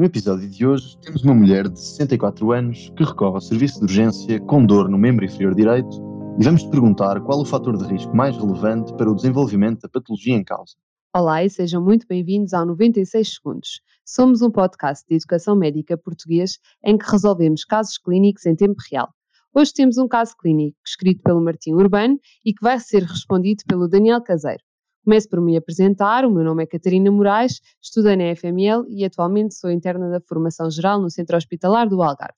No episódio de hoje, temos uma mulher de 64 anos que recorre ao serviço de urgência com dor no membro inferior direito e vamos te perguntar qual o fator de risco mais relevante para o desenvolvimento da patologia em causa. Olá e sejam muito bem-vindos ao 96 Segundos. Somos um podcast de educação médica português em que resolvemos casos clínicos em tempo real. Hoje temos um caso clínico escrito pelo Martim Urbano e que vai ser respondido pelo Daniel Caseiro. Começo por me apresentar, o meu nome é Catarina Moraes, estudei na FML e atualmente sou interna da Formação Geral no Centro Hospitalar do Algarve.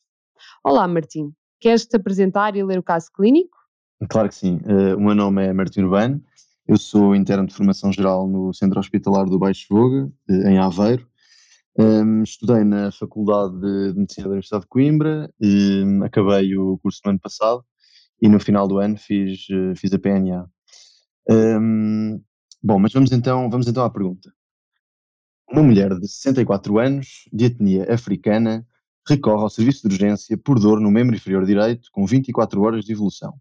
Olá Martim, queres-te apresentar e ler o caso clínico? Claro que sim, uh, o meu nome é Martim Urbano, eu sou interno de Formação Geral no Centro Hospitalar do Baixo Voga, uh, em Aveiro. Um, estudei na Faculdade de Medicina da Universidade de Coimbra, um, acabei o curso no ano passado e no final do ano fiz, uh, fiz a PNA. Um, Bom, mas vamos então, vamos então à pergunta. Uma mulher de 64 anos, de etnia africana, recorre ao serviço de urgência por dor no membro inferior direito com 24 horas de evolução.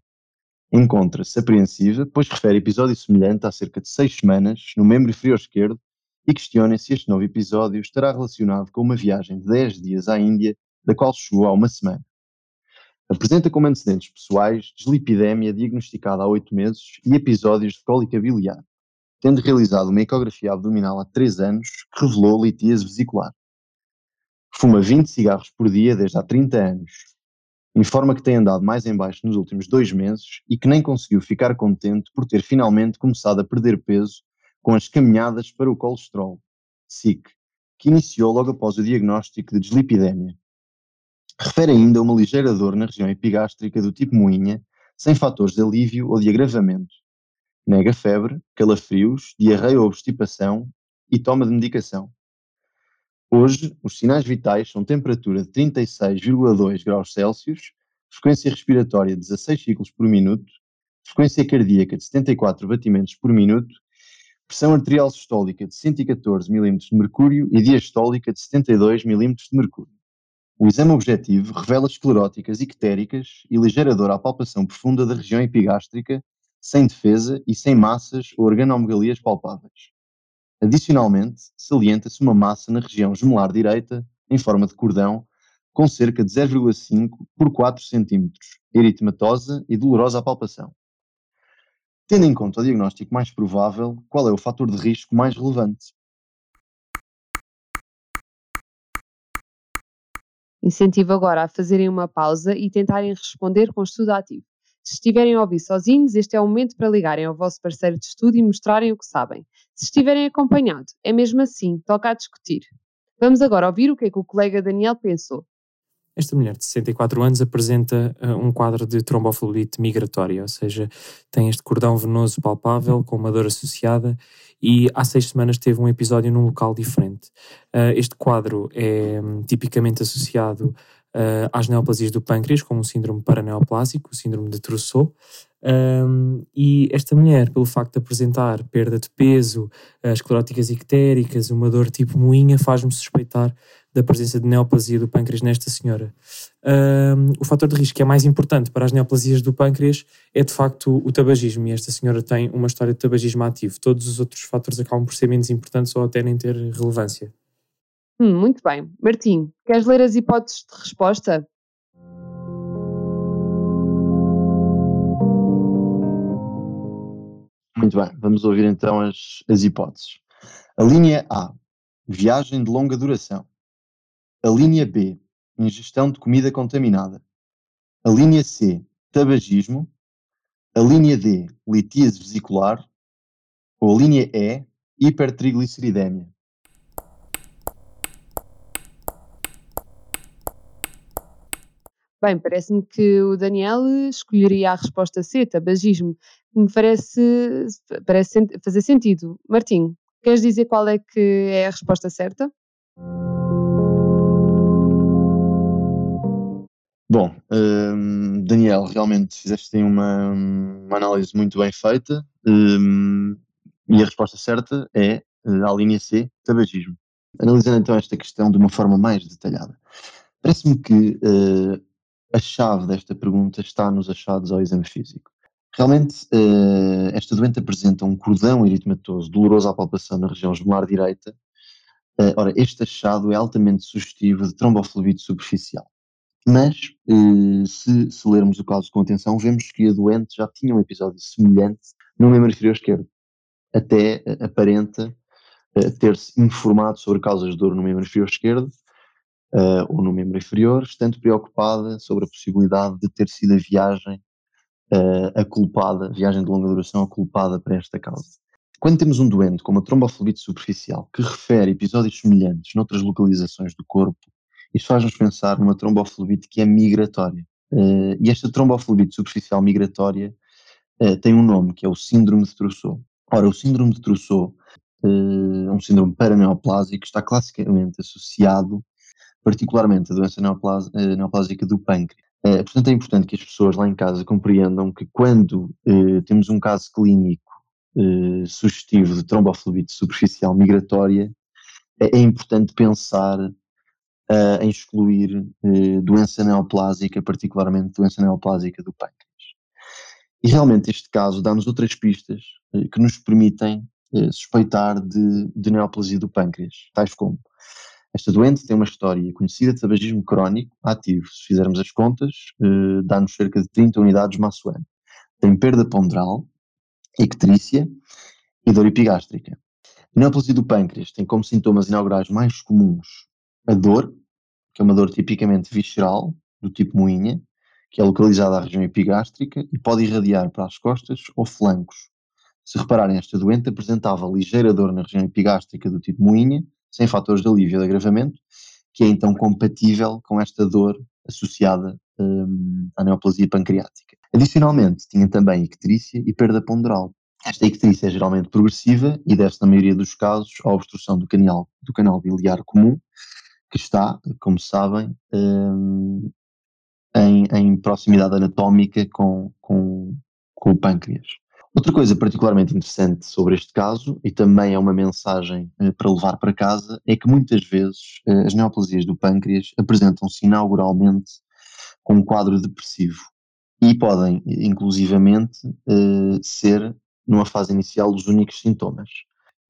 Encontra-se apreensiva, pois refere episódio semelhante há cerca de seis semanas no membro inferior esquerdo e questiona se este novo episódio estará relacionado com uma viagem de 10 dias à Índia, da qual chegou há uma semana. Apresenta como antecedentes pessoais deslipidemia diagnosticada há 8 meses e episódios de cólica biliar tendo realizado uma ecografia abdominal há 3 anos que revelou litíase vesicular. Fuma 20 cigarros por dia desde há 30 anos. Informa que tem andado mais em baixo nos últimos dois meses e que nem conseguiu ficar contente por ter finalmente começado a perder peso com as caminhadas para o colesterol, SIC, que iniciou logo após o diagnóstico de dislipidemia. Refere ainda uma ligeira dor na região epigástrica do tipo moinha, sem fatores de alívio ou de agravamento, nega febre, calafrios, diarreia ou obstipação e toma de medicação. Hoje, os sinais vitais são temperatura de 36,2 graus Celsius, frequência respiratória de 16 ciclos por minuto, frequência cardíaca de 74 batimentos por minuto, pressão arterial sistólica de 114 mm de mercúrio e diastólica de 72 mm de mercúrio. O exame objetivo revela escleróticas ictéricas e ligeira dor à palpação profunda da região epigástrica sem defesa e sem massas ou organomegalias palpáveis. Adicionalmente, salienta-se uma massa na região gemelar direita, em forma de cordão, com cerca de 0,5 por 4 cm, eritematosa e dolorosa à palpação. Tendo em conta o diagnóstico mais provável, qual é o fator de risco mais relevante? Incentivo agora a fazerem uma pausa e tentarem responder com estudo ativo. Se estiverem a ouvir sozinhos, este é o momento para ligarem ao vosso parceiro de estudo e mostrarem o que sabem. Se estiverem acompanhados, é mesmo assim, toca a discutir. Vamos agora ouvir o que é que o colega Daniel pensou. Esta mulher de 64 anos apresenta uh, um quadro de trombofluorite migratória, ou seja, tem este cordão venoso palpável com uma dor associada e há seis semanas teve um episódio num local diferente. Uh, este quadro é um, tipicamente associado uh, às neoplasias do pâncreas, como o síndrome paraneoplásico, o síndrome de Trousseau. Um, e esta mulher, pelo facto de apresentar perda de peso, uh, escleróticas ictéricas, uma dor tipo moinha, faz-me suspeitar da presença de neoplasia do pâncreas nesta senhora. Um, o fator de risco que é mais importante para as neoplasias do pâncreas é de facto o tabagismo, e esta senhora tem uma história de tabagismo ativo. Todos os outros fatores acabam por ser menos importantes ou até nem ter relevância. Hum, muito bem. Martim, queres ler as hipóteses de resposta? Muito bem, vamos ouvir então as, as hipóteses. A linha A, viagem de longa duração. A linha B, ingestão de comida contaminada. A linha C, tabagismo. A linha D, litíase vesicular. Ou a linha E, hipertrigliceridemia. Bem, parece-me que o Daniel escolheria a resposta C, tabagismo, me parece, parece fazer sentido. Martim, queres dizer qual é que é a resposta certa? Bom, um, Daniel, realmente fizeste uma, uma, análise muito bem feita um, e a resposta certa é eh, a linha C, tabagismo. Analisando então esta questão de uma forma mais detalhada, parece-me que uh, a chave desta pergunta está nos achados ao exame físico. Realmente, uh, esta doente apresenta um cordão eritematoso doloroso à palpação na região gemelar direita, Uh, ora, este achado é altamente sugestivo de tromboflebite superficial. Mas, uh, se, se, lermos o caso com atenção, vemos que a doente já tinha um episódio semelhante no membro inferior esquerdo. Até aparenta ter-se informado sobre causas de dor no membro inferior esquerdo ou no membro inferior, estando preocupada sobre a possibilidade de ter sido a viagem a culpada, viagem de longa duração, a culpada para esta causa. Quando temos um doente com uma tromboflebite superficial que refere episódios semelhantes noutras localizações do corpo, isto faz-nos pensar numa tromboflebite que é migratória. Uh, e esta tromboflebite superficial migratória uh, tem um nome, que é o síndrome de Trousseau. Ora, o síndrome de Trousseau uh, é um síndrome paraneoplásico, está classicamente associado particularmente à doença neoplásica do pâncreas. portanto, é importante que as pessoas lá em casa compreendam que quando temos um caso clínico eh, sugestivo de tromboflebite superficial migratória, é, é importante pensar uh, em excluir uh, doença neoplásica, particularmente doença neoplásica do pâncreas. E realmente este caso dá-nos outras pistas que nos permitem suspeitar de, de neoplasia do pâncreas, tais como esta doente tem uma história conhecida de tabagismo crónico ativo. Se fizermos as contas, dá-nos cerca de 30 unidades maço ano. Tem perda ponderal, icterícia e dor epigástrica. Neoplasia do pâncreas tem como sintomas inaugurais mais comuns a dor, que é uma dor tipicamente visceral, do tipo moinha, que é localizada à região epigástrica e pode irradiar para as costas ou flancos. Se repararem, esta doente apresentava ligeira dor na região epigástrica do tipo moinha, sem fatores de alívio de agravamento, que é então compatível com esta dor associada um, à neoplasia pancreática. Adicionalmente, tinha também icterícia e perda ponderal. Esta icterícia é geralmente progressiva e deve-se, na maioria dos casos, à obstrução do canal, do canal biliar comum, que está, como sabem, um, em, em, proximidade anatómica com, com, com o pâncreas. Outra coisa particularmente interessante sobre este caso, e também é uma mensagem uh, para levar para casa, é que muitas vezes uh, as neoplasias do pâncreas apresentam-se inauguralmente com um quadro depressivo e podem, inclusivamente, uh, ser, numa fase inicial, os únicos sintomas.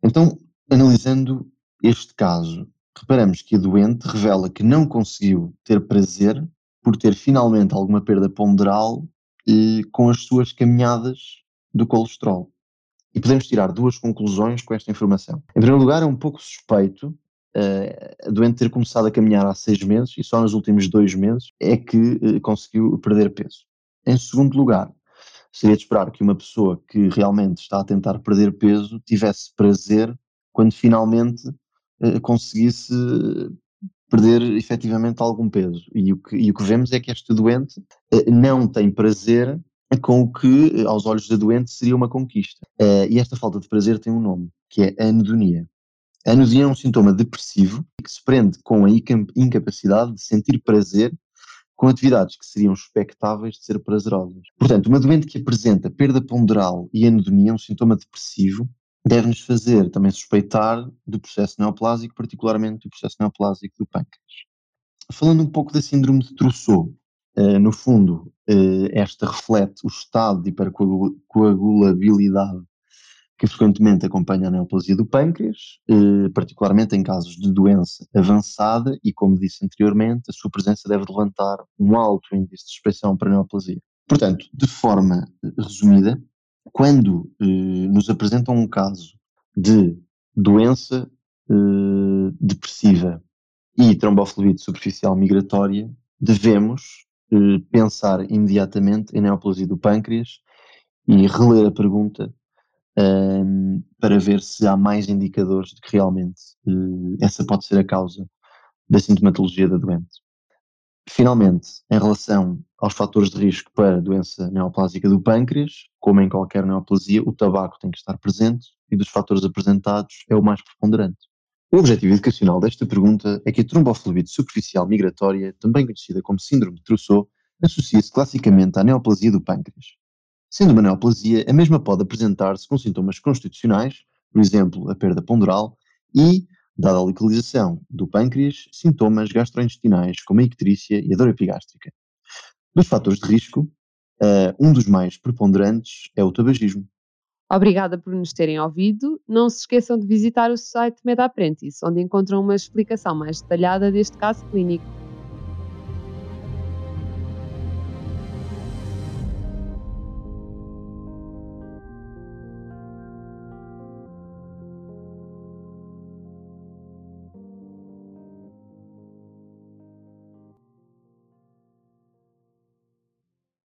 Então, analisando este caso, reparamos que a doente revela que não conseguiu ter prazer por ter finalmente alguma perda ponderal eh, com as suas caminhadas do colesterol. E podemos tirar duas conclusões com esta informação. Em primeiro lugar, é um pouco suspeito uh, a doente ter começado a caminhar há seis meses e só nos últimos dois meses é que uh, conseguiu perder peso. Em segundo lugar, seria de esperar que uma pessoa que realmente está a tentar perder peso tivesse prazer quando finalmente eh, conseguisse perder efetivamente algum peso. E o, que, e o que vemos é que este doente eh, não tem prazer com o que, eh, aos olhos da doente, seria uma conquista. Eh, e esta falta de prazer tem um nome, que é anedonia. A anedonia é um sintoma depressivo que se prende com a incapacidade de sentir prazer com atividades que seriam expectáveis de ser prazerosas. Portanto, uma doente que apresenta perda ponderal e anedonia, um sintoma depressivo, deve-nos fazer também suspeitar do processo neoplásico, particularmente do processo neoplásico do pâncreas. Falando um pouco da síndrome de Trousseau, no fundo, uh, esta reflete o estado de hipercoagulabilidade que frequentemente acompanha a neoplasia do pâncreas, eh, particularmente em casos de doença avançada e, como disse anteriormente, a sua presença deve levantar um alto índice de expressão para a neoplasia. Portanto, de forma resumida, quando eh, nos apresentam um caso de doença eh, depressiva e trombofluide superficial migratória, devemos pensar imediatamente em neoplasia do pâncreas e reler a pergunta um, para ver se há mais indicadores de que realmente uh, essa pode ser a causa da sintomatologia da doente. Finalmente, em relação aos fatores de risco para doença neoplásica do pâncreas, como em qualquer neoplasia, o tabaco tem que estar presente e dos fatores apresentados é o mais preponderante. O objetivo educacional desta pergunta é que a tromboflebite superficial migratória, também conhecida como síndrome de Trousseau, associa-se classicamente à neoplasia do pâncreas. Sendo uma neoplasia, a mesma pode apresentar-se com sintomas constitucionais, por exemplo, a perda ponderal, e, dada a localização do pâncreas, sintomas gastrointestinais, como a icterícia e a dor epigástrica. Dos fatores de risco, uh, um dos mais preponderantes é o tabagismo. Obrigada por nos terem ouvido. Não se esqueçam de visitar o site MedApprentice, onde encontram uma explicação mais detalhada deste caso clínico.